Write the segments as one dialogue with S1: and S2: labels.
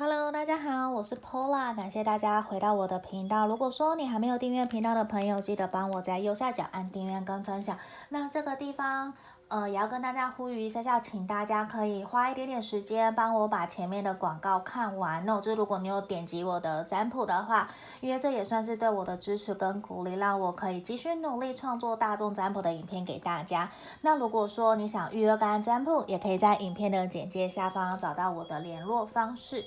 S1: Hello，大家好，我是 Pola，感谢大家回到我的频道。如果说你还没有订阅频道的朋友，记得帮我在右下角按订阅跟分享。那这个地方，呃，也要跟大家呼吁一下下，请大家可以花一点点时间帮我把前面的广告看完。那我就如果你有点击我的占卜的话，因为这也算是对我的支持跟鼓励，让我可以继续努力创作大众占卜的影片给大家。那如果说你想预约个案占卜，也可以在影片的简介下方找到我的联络方式。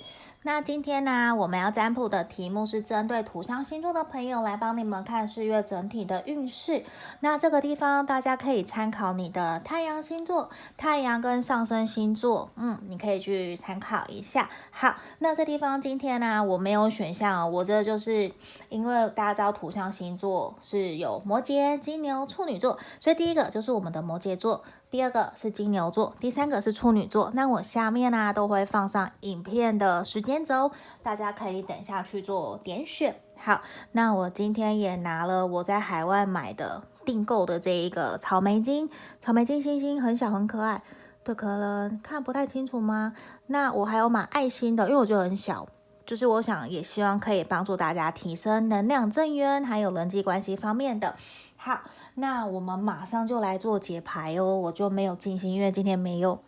S1: 那今天呢，我们要占卜的题目是针对土象星座的朋友来帮你们看四月整体的运势。那这个地方大家可以参考你的太阳星座、太阳跟上升星座，嗯，你可以去参考一下。好，那这地方今天呢，我没有选项，我这就是因为大家知道土象星座是有摩羯、金牛、处女座，所以第一个就是我们的摩羯座。第二个是金牛座，第三个是处女座。那我下面呢、都会放上影片的时间轴，大家可以等下去做点选。好，那我今天也拿了我在海外买的订购的这一个草莓金，草莓金星星很小很可爱，对，可能看不太清楚吗？那我还有买爱心的，因为我觉得很小，就是我想也希望可以帮助大家提升能量正缘，还有人际关系方面的。好。那我们马上就来做解牌哦，我就没有进行，因为今天没有，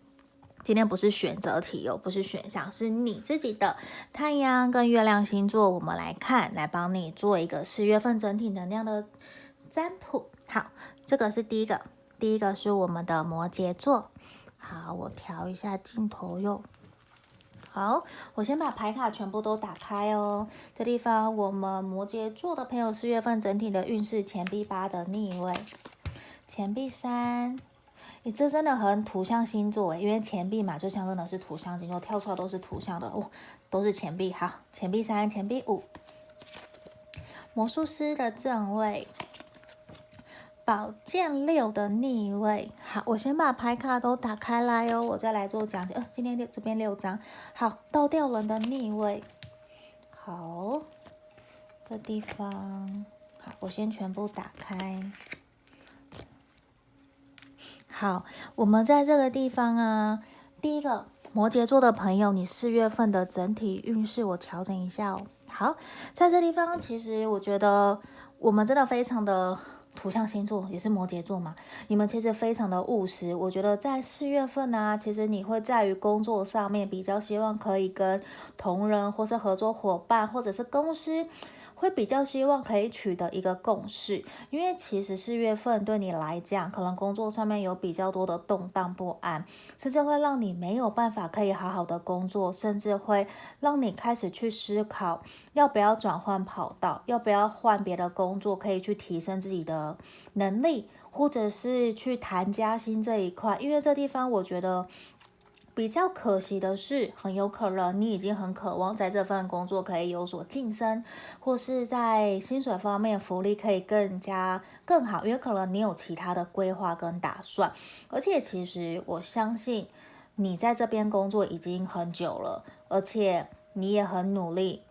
S1: 今天不是选择题哦，不是选项，是你自己的太阳跟月亮星座，我们来看，来帮你做一个四月份整体能量的占卜。好，这个是第一个，第一个是我们的摩羯座。好，我调一下镜头哟。好，我先把牌卡全部都打开哦。这地方我们摩羯座的朋友四月份整体的运势，钱币八的逆位，钱币三，你这真的很土象星座诶，因为钱币嘛，就像真的是土象星座，跳出来都是土象的哦，都是钱币。好，钱币三，钱币五，魔术师的正位。宝剑六的逆位，好，我先把牌卡都打开来哦，我再来做讲解。呃，今天六这边六张，好，倒吊人的逆位，好，这地方，好，我先全部打开。好，我们在这个地方啊，第一个摩羯座的朋友，你四月份的整体运势我调整一下哦。好，在这地方，其实我觉得我们真的非常的。土象星座也是摩羯座嘛，你们其实非常的务实。我觉得在四月份呢、其实你会在于工作上面比较希望可以跟同仁或是合作伙伴或者是公司。会比较希望可以取得一个共识，因为其实四月份对你来讲，可能工作上面有比较多的动荡不安，甚至会让你没有办法可以好好的工作，甚至会让你开始去思考要不要转换跑道，要不要换别的工作，可以去提升自己的能力，或者是去谈加薪这一块，因为这地方我觉得。比较可惜的是，很有可能你已经很渴望在这份工作可以有所晋升，或是在薪水方面福利可以更加更好，因为可能你有其他的规划跟打算。而且其实我相信你在这边工作已经很久了，而且你也很努力。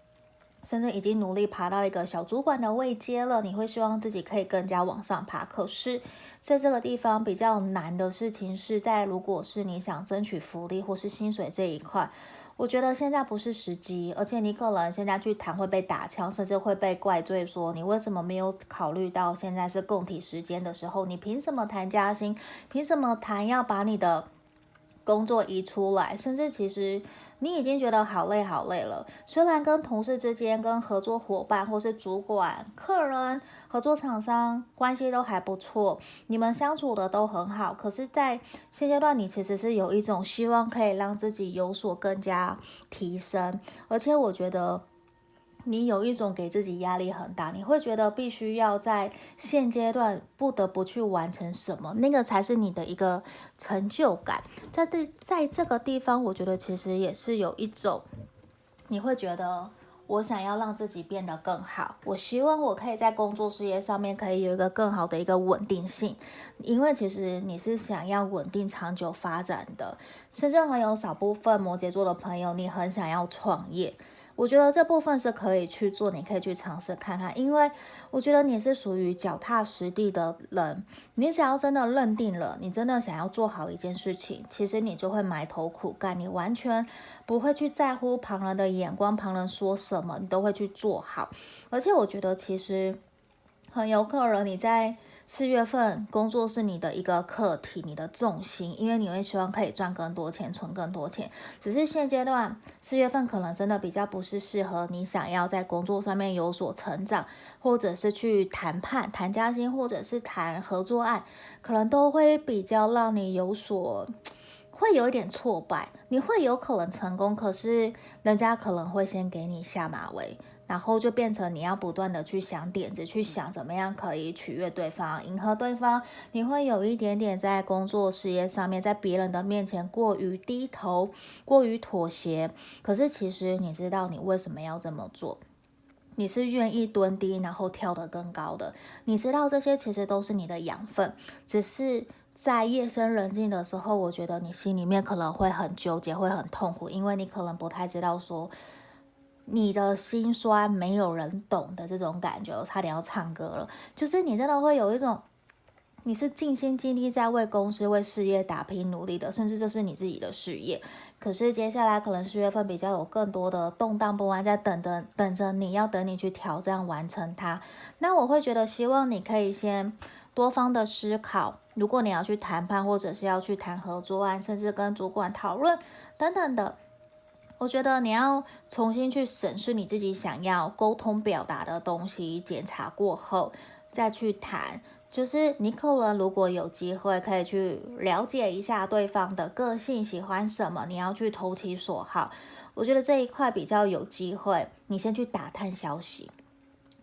S1: 甚至已经努力爬到一个小主管的位阶了，你会希望自己可以更加往上爬。可是，在这个地方比较难的事情是在，如果是你想争取福利或是薪水这一块，我觉得现在不是时机，而且你可能现在去谈会被打枪，甚至会被怪罪说你为什么没有考虑到现在是共体时间的时候，你凭什么谈加薪？凭什么谈要把你的工作移出来？甚至其实。你已经觉得好累好累了，虽然跟同事之间、跟合作伙伴或是主管、客人、合作厂商关系都还不错，你们相处的都很好，可是，在现阶段，你其实是有一种希望可以让自己有所更加提升，而且我觉得。你有一种给自己压力很大，你会觉得必须要在现阶段不得不去完成什么，那个才是你的一个成就感。在这在这个地方，我觉得其实也是有一种，你会觉得我想要让自己变得更好，我希望我可以在工作事业上面可以有一个更好的一个稳定性，因为其实你是想要稳定长久发展的，甚至很有少部分摩羯座的朋友，你很想要创业。我觉得这部分是可以去做，你可以去尝试看看，因为我觉得你是属于脚踏实地的人，你只要真的认定了，你真的想要做好一件事情，其实你就会埋头苦干，你完全不会去在乎旁人的眼光，旁人说什么，你都会去做好。而且我觉得其实很有可能你在。四月份工作是你的一个课题，你的重心，因为你会希望可以赚更多钱，存更多钱。只是现阶段四月份可能真的比较不是适合你想要在工作上面有所成长，或者是去谈判、谈加薪，或者是谈合作案，可能都会比较让你有所，会有一点挫败。你会有可能成功，可是人家可能会先给你下马威。然后就变成你要不断的去想点子，去想怎么样可以取悦对方、迎合对方。你会有一点点在工作事业上面，在别人的面前过于低头、过于妥协。可是其实你知道你为什么要这么做？你是愿意蹲低，然后跳得更高的。你知道这些其实都是你的养分，只是在夜深人静的时候，我觉得你心里面可能会很纠结，会很痛苦，因为你可能不太知道说。你的心酸没有人懂的这种感觉，我差点要唱歌了。就是你真的会有一种，你是尽心尽力在为公司、为事业打拼努力的，甚至这是你自己的事业。可是接下来可能四月份比较有更多的动荡不安，在等着等着你要等你去挑战完成它。那我会觉得，希望你可以先多方的思考，如果你要去谈判，或者是要去谈合作案，甚至跟主管讨论等等的。我觉得你要重新去审视你自己想要沟通表达的东西，检查过后再去谈。就是尼克伦如果有机会，可以去了解一下对方的个性，喜欢什么，你要去投其所好。我觉得这一块比较有机会，你先去打探消息。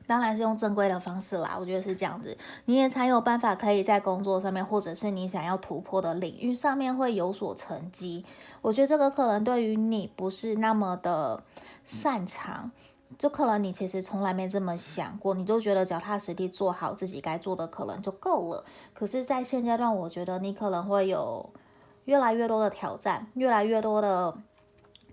S1: 当然是用正规的方式啦，我觉得是这样子，你也才有办法可以在工作上面，或者是你想要突破的领域上面会有所成绩。我觉得这个可能对于你不是那么的擅长，就可能你其实从来没这么想过，你就觉得脚踏实地做好自己该做的可能就够了。可是，在现阶段，我觉得你可能会有越来越多的挑战，越来越多的。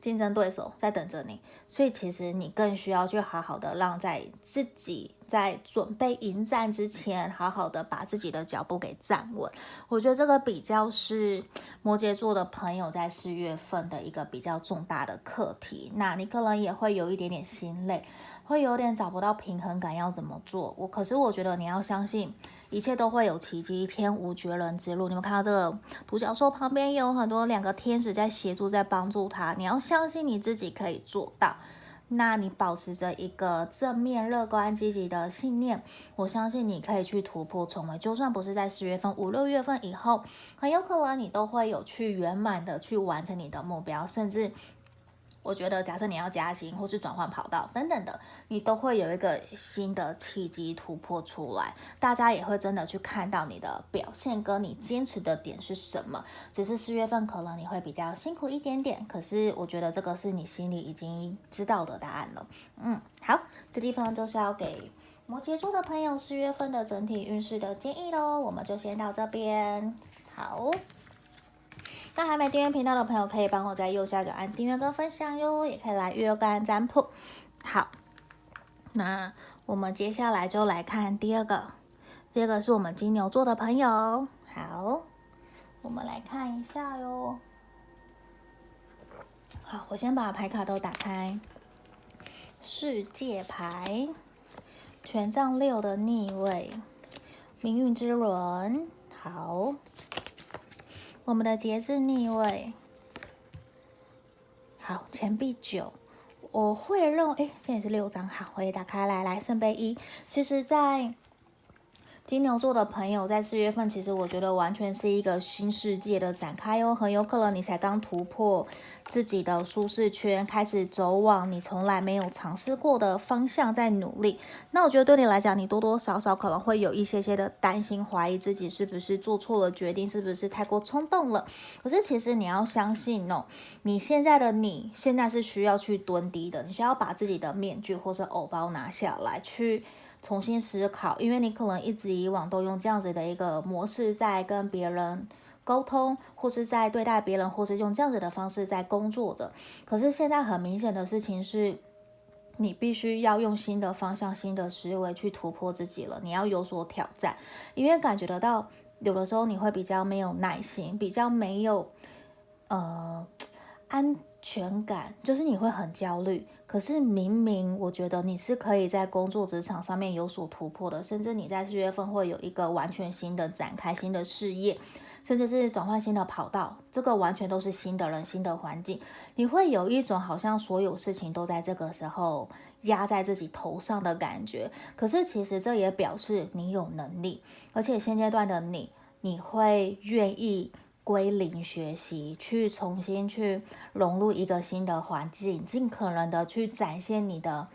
S1: 竞争对手在等着你，所以其实你更需要去好好的让在自己在准备迎战之前，好好的把自己的脚步给站稳。我觉得这个比较是摩羯座的朋友在四月份的一个比较重大的课题。那你可能也会有一点点心累，会有点找不到平衡感，要怎么做？我可是我觉得你要相信。一切都会有奇迹，天无绝人之路。你们看到这个独角兽旁边有很多两个天使在协助，在帮助他。你要相信你自己可以做到。那你保持着一个正面、乐观、积极的信念，我相信你可以去突破重围。就算不是在四月份，五六月份以后，很有可能你都会有去圆满的去完成你的目标，甚至。我觉得，假设你要加薪或是转换跑道等等的，你都会有一个新的契机突破出来，大家也会真的去看到你的表现跟你坚持的点是什么。只是四月份可能你会比较辛苦一点点，可是我觉得这个是你心里已经知道的答案了。嗯，好，这地方就是要给摩羯座的朋友四月份的整体运势的建议喽。我们就先到这边，好。那还没订阅频道的朋友，可以帮我在右下角按订阅跟分享哟，也可以来预约个案占卜。好，那我们接下来就来看第二个，第二个是我们金牛座的朋友。好，我们来看一下哟。好，我先把牌卡都打开。世界牌，权杖六的逆位，命运之轮。好。我们的节制逆位，好，钱币九，我会认为，哎，这也是六张，好，我也打开来，来圣杯一，其实，在。金牛座的朋友在四月份，其实我觉得完全是一个新世界的展开哦，很有可能你才刚突破自己的舒适圈，开始走往你从来没有尝试过的方向，在努力。那我觉得对你来讲，你多多少少可能会有一些些的担心，怀疑自己是不是做错了决定，是不是太过冲动了。可是其实你要相信哦，你现在的你现在是需要去蹲低的，你需要把自己的面具或是偶包拿下来去。重新思考，因为你可能一直以往都用这样子的一个模式在跟别人沟通，或是在对待别人，或是用这样子的方式在工作着。可是现在很明显的事情是，你必须要用新的方向、新的思维去突破自己了。你要有所挑战，因为感觉得到，有的时候你会比较没有耐心，比较没有呃安全感，就是你会很焦虑。可是明明我觉得你是可以在工作职场上面有所突破的，甚至你在四月份会有一个完全新的展开、新的事业。甚至是转换新的跑道，这个完全都是新的人、新的环境，你会有一种好像所有事情都在这个时候压在自己头上的感觉。可是其实这也表示你有能力，而且现阶段的你，你会愿意归零学习，去重新去融入一个新的环境，尽可能的去展现你的。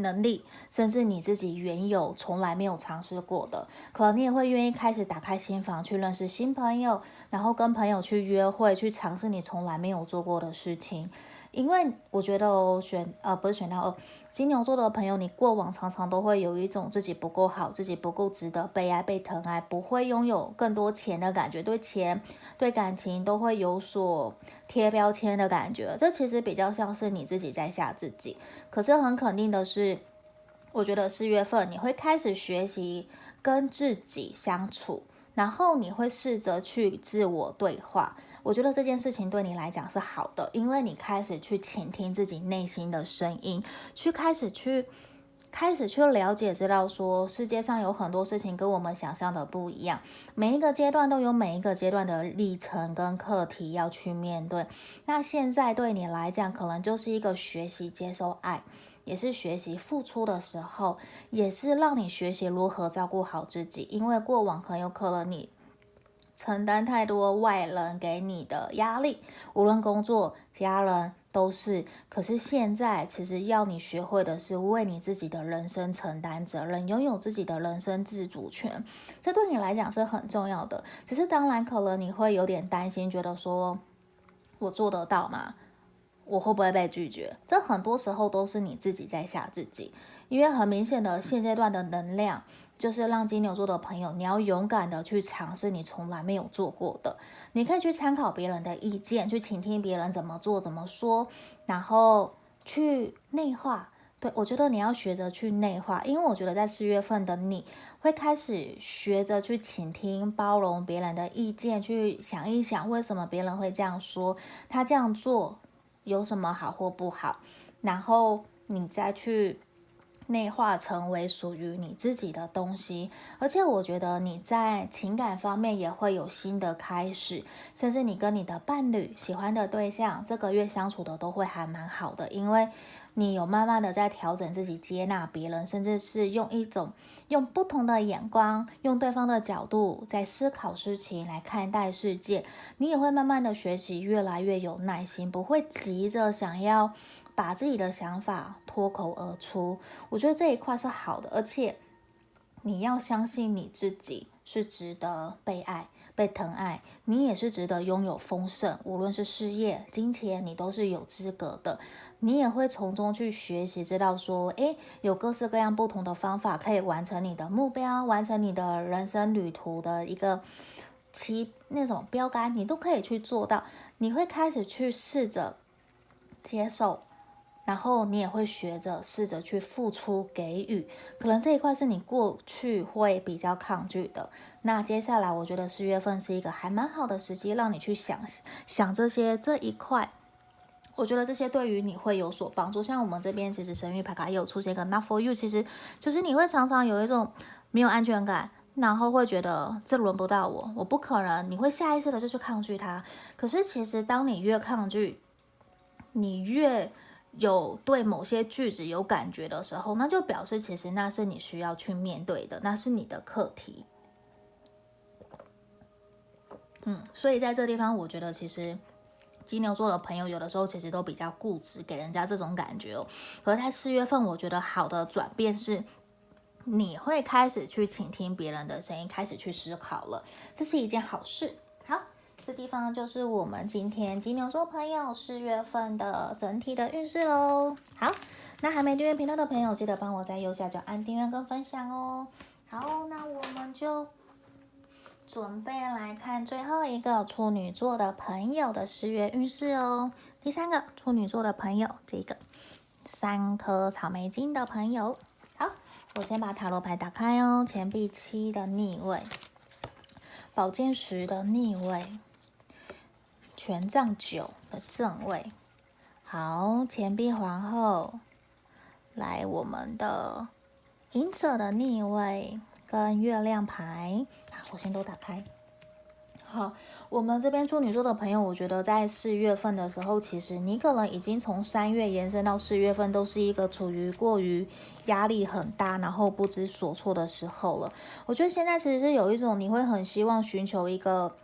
S1: 能力，甚至你自己原有从来没有尝试过的，可能你也会愿意开始打开心房，去认识新朋友，然后跟朋友去约会，去尝试你从来没有做过的事情。因为我觉得哦，选呃不是选到二，金牛座的朋友，你过往常常都会有一种自己不够好，自己不够值得被爱、被疼爱，不会拥有更多钱的感觉，对钱、对感情都会有所贴标签的感觉。这其实比较像是你自己在吓自己。可是很肯定的是，我觉得四月份你会开始学习跟自己相处，然后你会试着去自我对话。我觉得这件事情对你来讲是好的，因为你开始去倾听自己内心的声音，去开始去开始去了解，知道说世界上有很多事情跟我们想象的不一样，每一个阶段都有每一个阶段的历程跟课题要去面对。那现在对你来讲，可能就是一个学习接受爱，也是学习付出的时候，也是让你学习如何照顾好自己，因为过往很有可能你。承担太多外人给你的压力，无论工作、家人都是。可是现在，其实要你学会的是为你自己的人生承担责任，拥有自己的人生自主权。这对你来讲是很重要的。只是当然，可能你会有点担心，觉得说我做得到吗？我会不会被拒绝？这很多时候都是你自己在吓自己，因为很明显的现阶段的能量。就是让金牛座的朋友，你要勇敢的去尝试你从来没有做过的。你可以去参考别人的意见，去倾听别人怎么做、怎么说，然后去内化。对，我觉得你要学着去内化，因为我觉得在四月份的你会开始学着去倾听、包容别人的意见，去想一想为什么别人会这样说，他这样做有什么好或不好，然后你再去。内化成为属于你自己的东西，而且我觉得你在情感方面也会有新的开始，甚至你跟你的伴侣、喜欢的对象，这个月相处的都会还蛮好的，因为你有慢慢的在调整自己、接纳别人，甚至是用一种用不同的眼光、用对方的角度在思考事情来看待世界，你也会慢慢的学习，越来越有耐心，不会急着想要。把自己的想法脱口而出，我觉得这一块是好的，而且你要相信你自己是值得被爱、被疼爱，你也是值得拥有丰盛，无论是事业、金钱，你都是有资格的。你也会从中去学习，知道说，诶，有各式各样不同的方法可以完成你的目标，完成你的人生旅途的一个其那种标杆，你都可以去做到。你会开始去试着接受。然后你也会学着试着去付出给予，可能这一块是你过去会比较抗拒的。那接下来我觉得四月份是一个还蛮好的时机，让你去想想这些这一块。我觉得这些对于你会有所帮助。像我们这边其实神域牌卡也有出现一个 Not for you，其实就是你会常常有一种没有安全感，然后会觉得这轮不到我，我不可能。你会下意识的就去抗拒它。可是其实当你越抗拒，你越有对某些句子有感觉的时候，那就表示其实那是你需要去面对的，那是你的课题。嗯，所以在这地方，我觉得其实金牛座的朋友有的时候其实都比较固执，给人家这种感觉哦。而在四月份，我觉得好的转变是，你会开始去倾听别人的声音，开始去思考了，这是一件好事。好这地方就是我们今天金牛座朋友四月份的整体的运势喽。好，那还没订阅频道的朋友，记得帮我在右下角按订阅跟分享哦。好，那我们就准备来看最后一个处女座的朋友的十月运势哦。第三个处女座的朋友，这个三颗草莓金的朋友。好，我先把塔罗牌打开哦。钱币七的逆位，宝剑十的逆位，权杖九的正位。好，钱币皇后，来我们的银色的逆位跟月亮牌。我先都打开。好，我们这边处女座的朋友，我觉得在四月份的时候，其实你可能已经从三月延伸到四月份，都是一个处于过于压力很大，然后不知所措的时候了。我觉得现在其实是有一种你会很希望寻求一个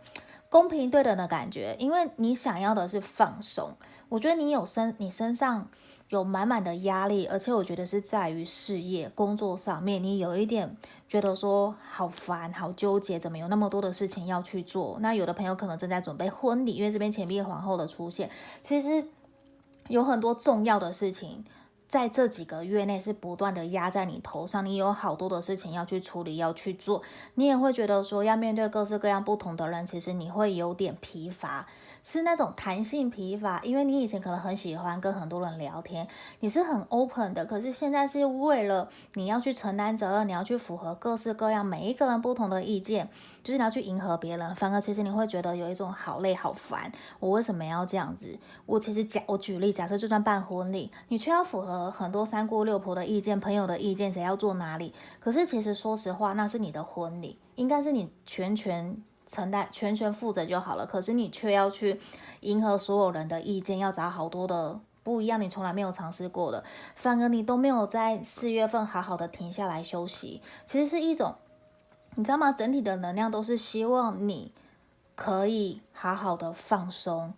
S1: 公平对等的感觉，因为你想要的是放松。我觉得你有身，你身上。有满满的压力，而且我觉得是在于事业工作上面，你有一点觉得说好烦、好纠结，怎么有那么多的事情要去做？那有的朋友可能正在准备婚礼，因为这边钱币皇后的出现，其实有很多重要的事情在这几个月内是不断的压在你头上，你有好多的事情要去处理、要去做，你也会觉得说要面对各式各样不同的人，其实你会有点疲乏。是那种弹性疲乏，因为你以前可能很喜欢跟很多人聊天，你是很 open 的，可是现在是为了你要去承担责任，你要去符合各式各样每一个人不同的意见，就是你要去迎合别人，反而其实你会觉得有一种好累好烦，我为什么要这样子？我其实假我举例，假设就算办婚礼，你却要符合很多三姑六婆的意见、朋友的意见，谁要坐哪里？可是其实说实话，那是你的婚礼，应该是你全权。承担全权负责就好了，可是你却要去迎合所有人的意见，要找好多的不一样，你从来没有尝试过的，反而你都没有在四月份好好的停下来休息，其实是一种，你知道吗？整体的能量都是希望你可以好好的放松，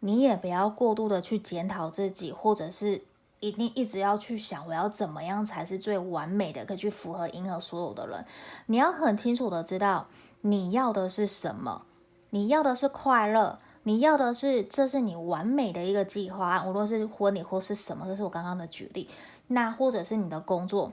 S1: 你也不要过度的去检讨自己，或者是一定一直要去想我要怎么样才是最完美的，可以去符合迎合所有的人，你要很清楚的知道。你要的是什么？你要的是快乐，你要的是这是你完美的一个计划，无论是婚礼或是什么，这是我刚刚的举例。那或者是你的工作，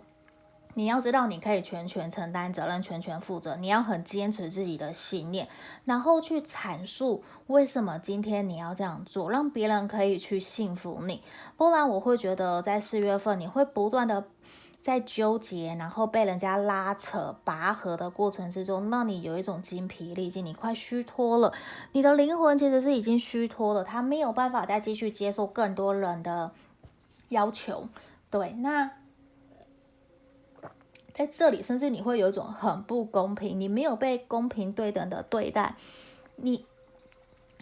S1: 你要知道你可以全权承担责任，全权负责。你要很坚持自己的信念，然后去阐述为什么今天你要这样做，让别人可以去信服你。不然我会觉得在四月份你会不断的。在纠结，然后被人家拉扯、拔河的过程之中，让你有一种精疲力尽，你快虚脱了。你的灵魂其实是已经虚脱了，他没有办法再继续接受更多人的要求。对，那在这里，甚至你会有一种很不公平，你没有被公平对等的对待。你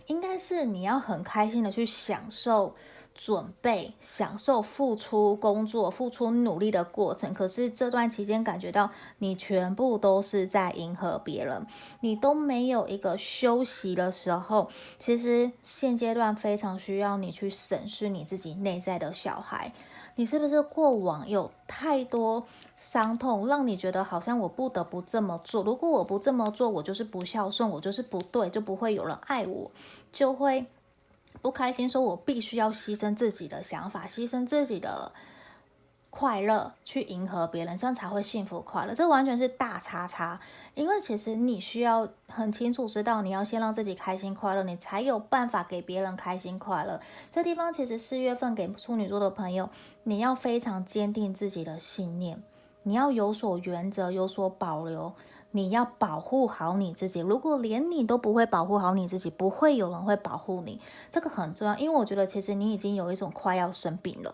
S1: 应该是你要很开心的去享受。准备享受付出工作、付出努力的过程，可是这段期间感觉到你全部都是在迎合别人，你都没有一个休息的时候。其实现阶段非常需要你去审视你自己内在的小孩，你是不是过往有太多伤痛，让你觉得好像我不得不这么做？如果我不这么做，我就是不孝顺，我就是不对，就不会有人爱我，就会。不开心，说我必须要牺牲自己的想法，牺牲自己的快乐去迎合别人，这样才会幸福快乐。这完全是大叉叉，因为其实你需要很清楚知道，你要先让自己开心快乐，你才有办法给别人开心快乐。这地方其实四月份给处女座的朋友，你要非常坚定自己的信念，你要有所原则，有所保留。你要保护好你自己，如果连你都不会保护好你自己，不会有人会保护你，这个很重要。因为我觉得其实你已经有一种快要生病了，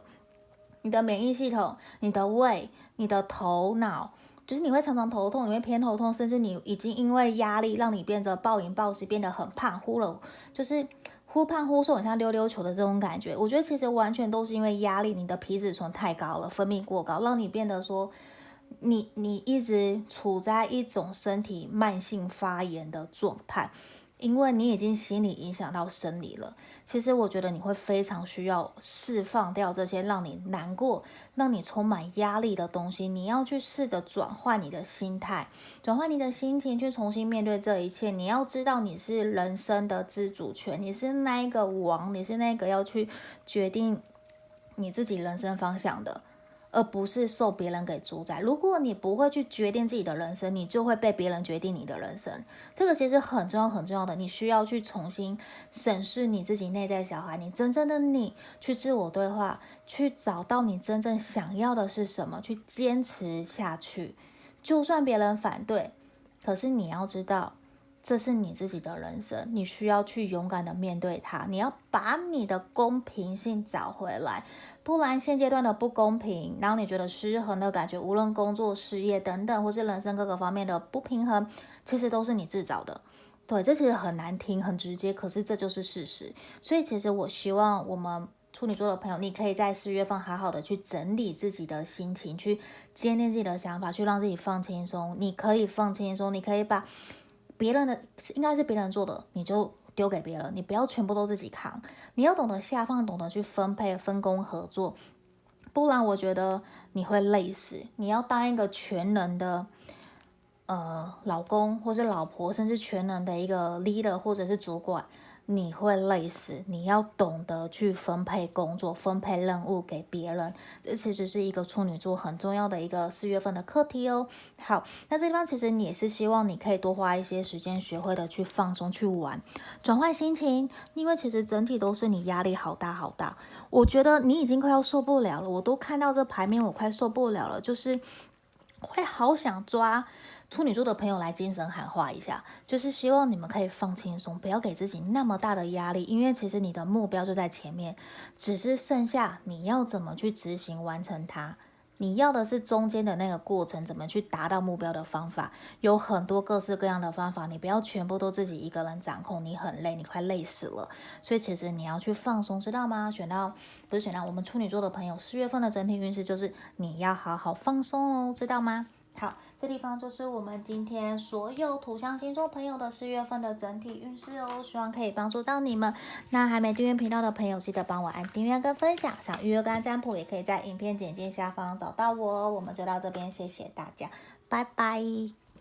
S1: 你的免疫系统、你的胃、你的头脑，就是你会常常头痛，你会偏头痛，甚至你已经因为压力让你变得暴饮暴食，变得很胖，忽了就是忽胖忽瘦，很像溜溜球的这种感觉。我觉得其实完全都是因为压力，你的皮质醇太高了，分泌过高，让你变得说。你你一直处在一种身体慢性发炎的状态，因为你已经心理影响到生理了。其实我觉得你会非常需要释放掉这些让你难过、让你充满压力的东西。你要去试着转换你的心态，转换你的心情，去重新面对这一切。你要知道你是人生的自主权，你是那一个王，你是那个要去决定你自己人生方向的。而不是受别人给主宰。如果你不会去决定自己的人生，你就会被别人决定你的人生。这个其实很重要，很重要的。你需要去重新审视你自己内在小孩，你真正的你，去自我对话，去找到你真正想要的是什么，去坚持下去。就算别人反对，可是你要知道，这是你自己的人生，你需要去勇敢的面对它。你要把你的公平性找回来。不然，现阶段的不公平，让你觉得失衡的感觉，无论工作、事业等等，或是人生各个方面的不平衡，其实都是你自找的。对，这其实很难听，很直接，可是这就是事实。所以，其实我希望我们处女座的朋友，你可以在四月份好好的去整理自己的心情，去坚定自己的想法，去让自己放轻松。你可以放轻松，你可以把别人的应该是别人做的，你就。丢给别人，你不要全部都自己扛，你要懂得下放，懂得去分配、分工合作，不然我觉得你会累死。你要当一个全能的呃老公或是老婆，甚至全能的一个 leader 或者是主管。你会累死，你要懂得去分配工作、分配任务给别人，这其实是一个处女座很重要的一个四月份的课题哦。好，那这地方其实你也是希望你可以多花一些时间，学会的去放松、去玩、转换心情，因为其实整体都是你压力好大好大。我觉得你已经快要受不了了，我都看到这牌面，我快受不了了，就是会好想抓。处女座的朋友来精神喊话一下，就是希望你们可以放轻松，不要给自己那么大的压力，因为其实你的目标就在前面，只是剩下你要怎么去执行完成它。你要的是中间的那个过程，怎么去达到目标的方法，有很多各式各样的方法，你不要全部都自己一个人掌控，你很累，你快累死了。所以其实你要去放松，知道吗？选到不是选到我们处女座的朋友，四月份的整体运势就是你要好好放松哦，知道吗？好，这地方就是我们今天所有土象星座朋友的四月份的整体运势哦，希望可以帮助到你们。那还没订阅频道的朋友，记得帮我按订阅跟分享。想预约跟占卜，也可以在影片简介下方找到我。我们就到这边，谢谢大家，拜拜。